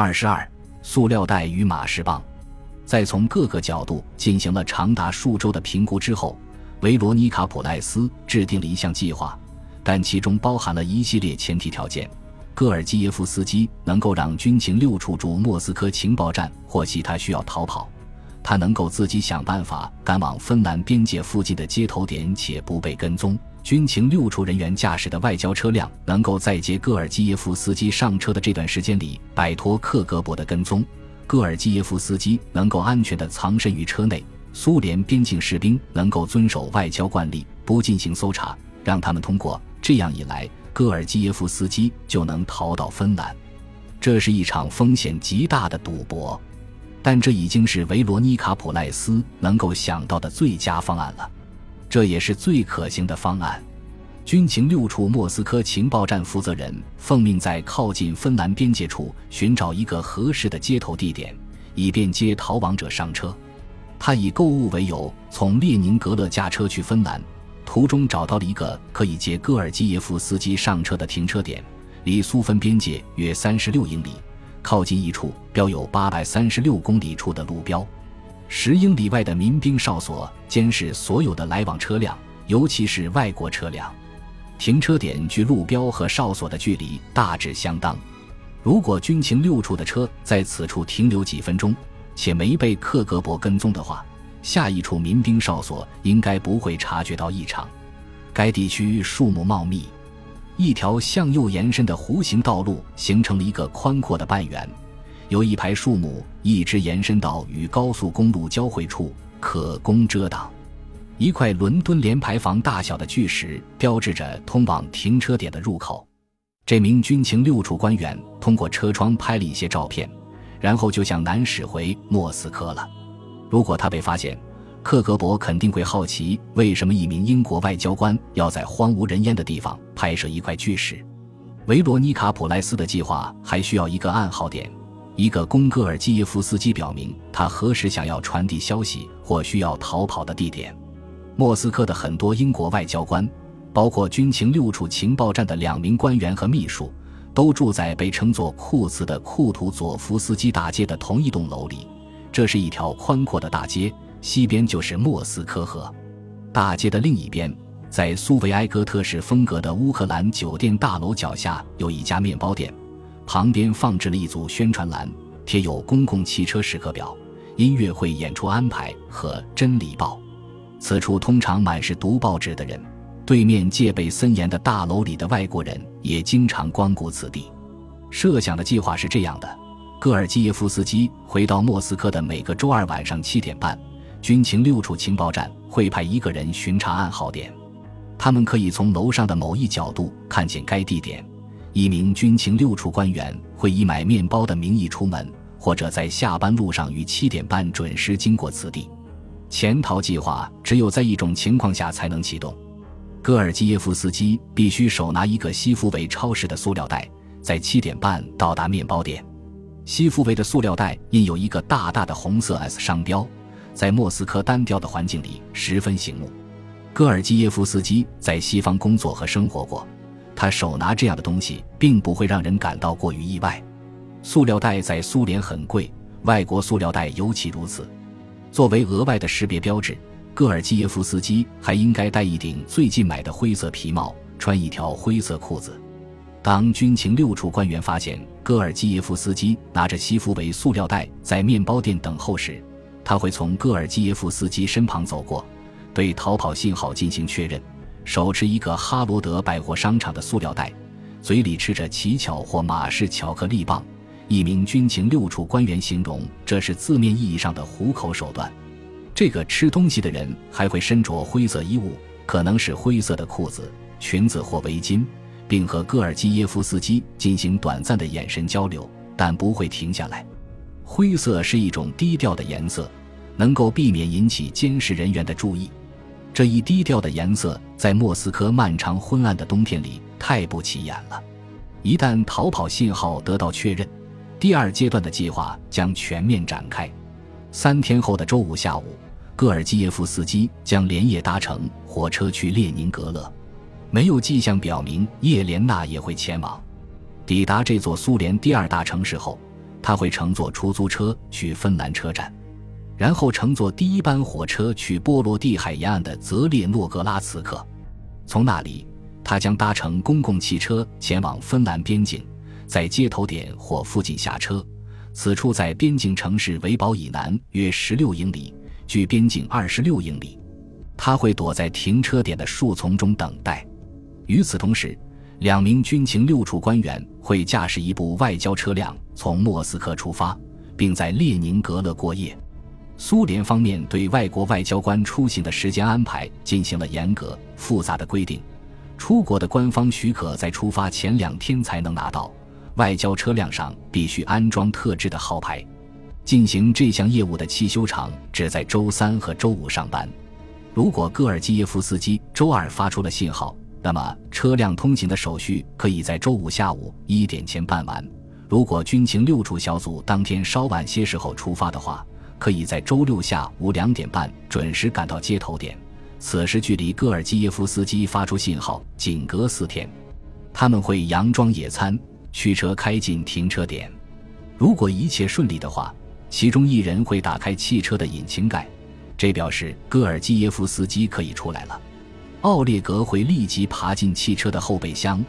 二十二，塑料袋与马士棒。在从各个角度进行了长达数周的评估之后，维罗妮卡·普赖斯制定了一项计划，但其中包含了一系列前提条件。戈尔基耶夫斯基能够让军情六处驻莫斯科情报站或其他需要逃跑，他能够自己想办法赶往芬兰边界附近的接头点且不被跟踪。军情六处人员驾驶的外交车辆能够在接戈尔基耶夫斯基上车的这段时间里摆脱克格勃的跟踪。戈尔基耶夫斯基能够安全地藏身于车内，苏联边境士兵能够遵守外交惯例，不进行搜查，让他们通过。这样一来，戈尔基耶夫斯基就能逃到芬兰。这是一场风险极大的赌博，但这已经是维罗妮卡·普赖斯能够想到的最佳方案了，这也是最可行的方案。军情六处莫斯科情报站负责人奉命在靠近芬兰边界处寻找一个合适的接头地点，以便接逃亡者上车。他以购物为由，从列宁格勒驾车去芬兰，途中找到了一个可以接戈尔基耶夫斯基上车的停车点，离苏芬边界约三十六英里，靠近一处标有八百三十六公里处的路标。十英里外的民兵哨所监视所有的来往车辆，尤其是外国车辆。停车点距路标和哨所的距离大致相当。如果军情六处的车在此处停留几分钟，且没被克格勃跟踪的话，下一处民兵哨所应该不会察觉到异常。该地区树木茂密，一条向右延伸的弧形道路形成了一个宽阔的半圆，由一排树木一直延伸到与高速公路交汇处，可供遮挡。一块伦敦联排房大小的巨石标志着通往停车点的入口。这名军情六处官员通过车窗拍了一些照片，然后就向南驶回莫斯科了。如果他被发现，克格勃肯定会好奇为什么一名英国外交官要在荒无人烟的地方拍摄一块巨石。维罗妮卡·普莱斯的计划还需要一个暗号点，一个供戈尔基耶夫斯基表明他何时想要传递消息或需要逃跑的地点。莫斯科的很多英国外交官，包括军情六处情报站的两名官员和秘书，都住在被称作库茨的库图佐夫斯基大街的同一栋楼里。这是一条宽阔的大街，西边就是莫斯科河。大街的另一边，在苏维埃哥特式风格的乌克兰酒店大楼脚下，有一家面包店，旁边放置了一组宣传栏，贴有公共汽车时刻表、音乐会演出安排和《真理报》。此处通常满是读报纸的人，对面戒备森严的大楼里的外国人也经常光顾此地。设想的计划是这样的：戈尔基耶夫斯基回到莫斯科的每个周二晚上七点半，军情六处情报站会派一个人巡查暗号点，他们可以从楼上的某一角度看见该地点。一名军情六处官员会以买面包的名义出门，或者在下班路上于七点半准时经过此地。潜逃计划只有在一种情况下才能启动。戈尔基耶夫斯基必须手拿一个西夫维超市的塑料袋，在七点半到达面包店。西夫维的塑料袋印有一个大大的红色 S 商标，在莫斯科单调的环境里十分醒目。戈尔基耶夫斯基在西方工作和生活过，他手拿这样的东西并不会让人感到过于意外。塑料袋在苏联很贵，外国塑料袋尤其如此。作为额外的识别标志，戈尔基耶夫斯基还应该戴一顶最近买的灰色皮帽，穿一条灰色裤子。当军情六处官员发现戈尔基耶夫斯基拿着西服为塑料袋在面包店等候时，他会从戈尔基耶夫斯基身旁走过，对逃跑信号进行确认，手持一个哈罗德百货商场的塑料袋，嘴里吃着奇巧或马氏巧克力棒。一名军情六处官员形容这是字面意义上的糊口手段。这个吃东西的人还会身着灰色衣物，可能是灰色的裤子、裙子或围巾，并和戈尔基耶夫斯基进行短暂的眼神交流，但不会停下来。灰色是一种低调的颜色，能够避免引起监视人员的注意。这一低调的颜色在莫斯科漫长昏暗的冬天里太不起眼了。一旦逃跑信号得到确认，第二阶段的计划将全面展开。三天后的周五下午，戈尔基耶夫斯基将连夜搭乘火车去列宁格勒。没有迹象表明叶莲娜也会前往。抵达这座苏联第二大城市后，他会乘坐出租车去芬兰车站，然后乘坐第一班火车去波罗的海沿岸的泽列诺格拉茨克，从那里他将搭乘公共汽车前往芬兰边境，在接头点或附近下车。此处在边境城市维堡以南约十六英里，距边境二十六英里。他会躲在停车点的树丛中等待。与此同时，两名军情六处官员会驾驶一部外交车辆从莫斯科出发，并在列宁格勒过夜。苏联方面对外国外交官出行的时间安排进行了严格复杂的规定，出国的官方许可在出发前两天才能拿到。外交车辆上必须安装特制的号牌。进行这项业务的汽修厂只在周三和周五上班。如果戈尔基耶夫斯基周二发出了信号，那么车辆通行的手续可以在周五下午一点前办完。如果军情六处小组当天稍晚些时候出发的话，可以在周六下午两点半准时赶到接头点。此时距离戈尔基耶夫斯基发出信号仅隔四天。他们会佯装野餐。驱车开进停车点，如果一切顺利的话，其中一人会打开汽车的引擎盖，这表示戈尔基耶夫斯基可以出来了。奥列格会立即爬进汽车的后备箱，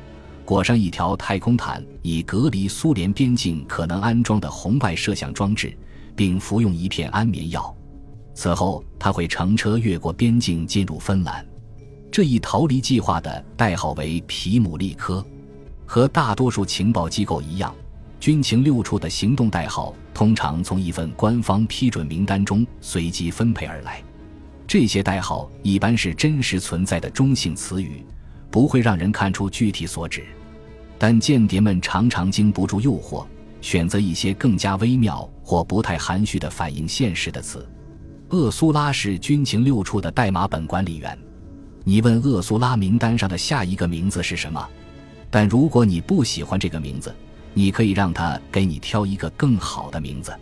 裹上一条太空毯，以隔离苏联边境可能安装的红外摄像装置，并服用一片安眠药。此后，他会乘车越过边境进入芬兰。这一逃离计划的代号为皮姆利科。和大多数情报机构一样，军情六处的行动代号通常从一份官方批准名单中随机分配而来。这些代号一般是真实存在的中性词语，不会让人看出具体所指。但间谍们常常经不住诱惑，选择一些更加微妙或不太含蓄的反映现实的词。厄苏拉是军情六处的代码本管理员。你问厄苏拉名单上的下一个名字是什么？但如果你不喜欢这个名字，你可以让他给你挑一个更好的名字。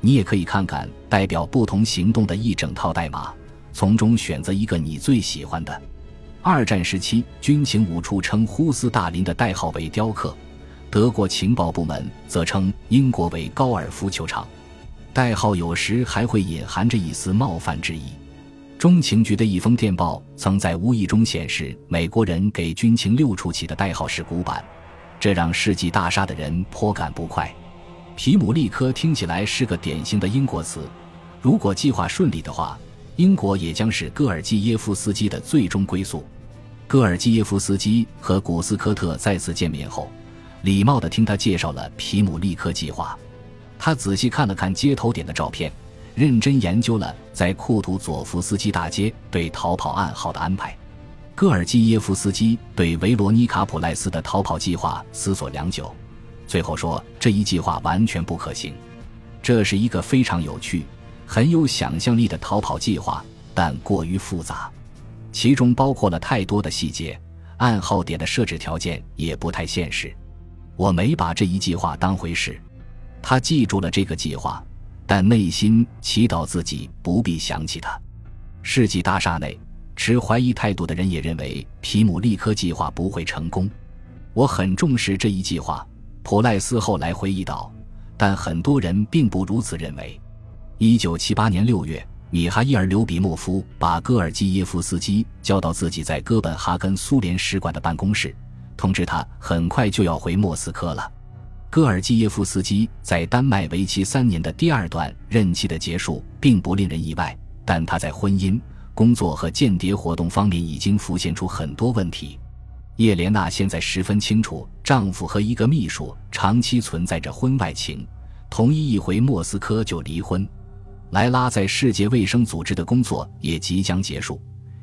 你也可以看看代表不同行动的一整套代码，从中选择一个你最喜欢的。二战时期，军情五处称呼斯大林的代号为雕刻，德国情报部门则称英国为高尔夫球场。代号有时还会隐含着一丝冒犯之意。中情局的一封电报曾在无意中显示，美国人给军情六处起的代号是古板，这让世纪大厦的人颇感不快。皮姆利科听起来是个典型的英国词，如果计划顺利的话，英国也将是戈尔基耶夫斯基的最终归宿。戈尔基耶夫斯基和古斯科特再次见面后，礼貌地听他介绍了皮姆利科计划。他仔细看了看接头点的照片。认真研究了在库图佐夫斯基大街对逃跑暗号的安排，戈尔基耶夫斯基对维罗妮卡普赖斯的逃跑计划思索良久，最后说这一计划完全不可行。这是一个非常有趣、很有想象力的逃跑计划，但过于复杂，其中包括了太多的细节，暗号点的设置条件也不太现实。我没把这一计划当回事。他记住了这个计划。但内心祈祷自己不必想起他。世纪大厦内，持怀疑态度的人也认为皮姆利科计划不会成功。我很重视这一计划，普赖斯后来回忆道。但很多人并不如此认为。一九七八年六月，米哈伊尔·刘比莫夫把戈尔基耶夫斯基叫到自己在哥本哈根苏联使馆的办公室，通知他很快就要回莫斯科了。戈尔基耶夫斯基在丹麦为期三年的第二段任期的结束并不令人意外，但他在婚姻、工作和间谍活动方面已经浮现出很多问题。叶莲娜现在十分清楚，丈夫和一个秘书长期存在着婚外情，同意一回莫斯科就离婚。莱拉在世界卫生组织的工作也即将结束，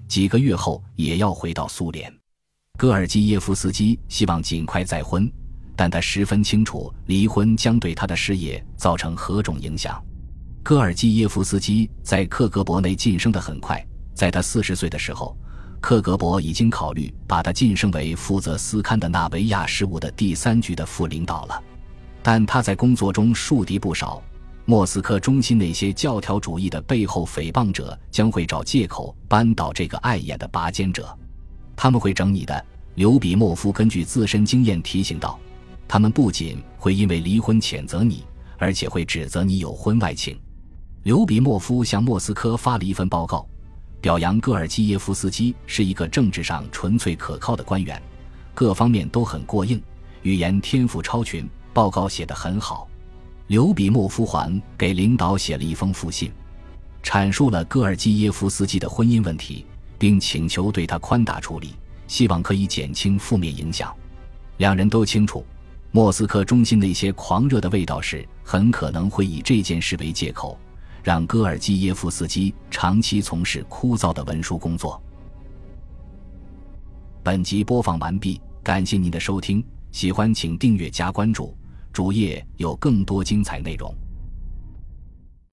几个月后也要回到苏联。戈尔基耶夫斯基希望尽快再婚。但他十分清楚离婚将对他的事业造成何种影响。戈尔基耶夫斯基在克格勃内晋升得很快，在他四十岁的时候，克格勃已经考虑把他晋升为负责斯堪的纳维亚事务的第三局的副领导了。但他在工作中树敌不少，莫斯科中心那些教条主义的背后诽谤者将会找借口扳倒这个碍眼的拔尖者，他们会整你的。刘比莫夫根据自身经验提醒道。他们不仅会因为离婚谴责你，而且会指责你有婚外情。刘比莫夫向莫斯科发了一份报告，表扬戈尔基耶夫斯基是一个政治上纯粹可靠的官员，各方面都很过硬，语言天赋超群，报告写得很好。刘比莫夫还给领导写了一封复信，阐述了戈尔基耶夫斯基的婚姻问题，并请求对他宽大处理，希望可以减轻负面影响。两人都清楚，莫斯科中心那些狂热的卫道士很可能会以这件事为借口。让戈尔基耶夫斯基长期从事枯燥的文书工作。本集播放完毕，感谢您的收听，喜欢请订阅加关注，主页有更多精彩内容。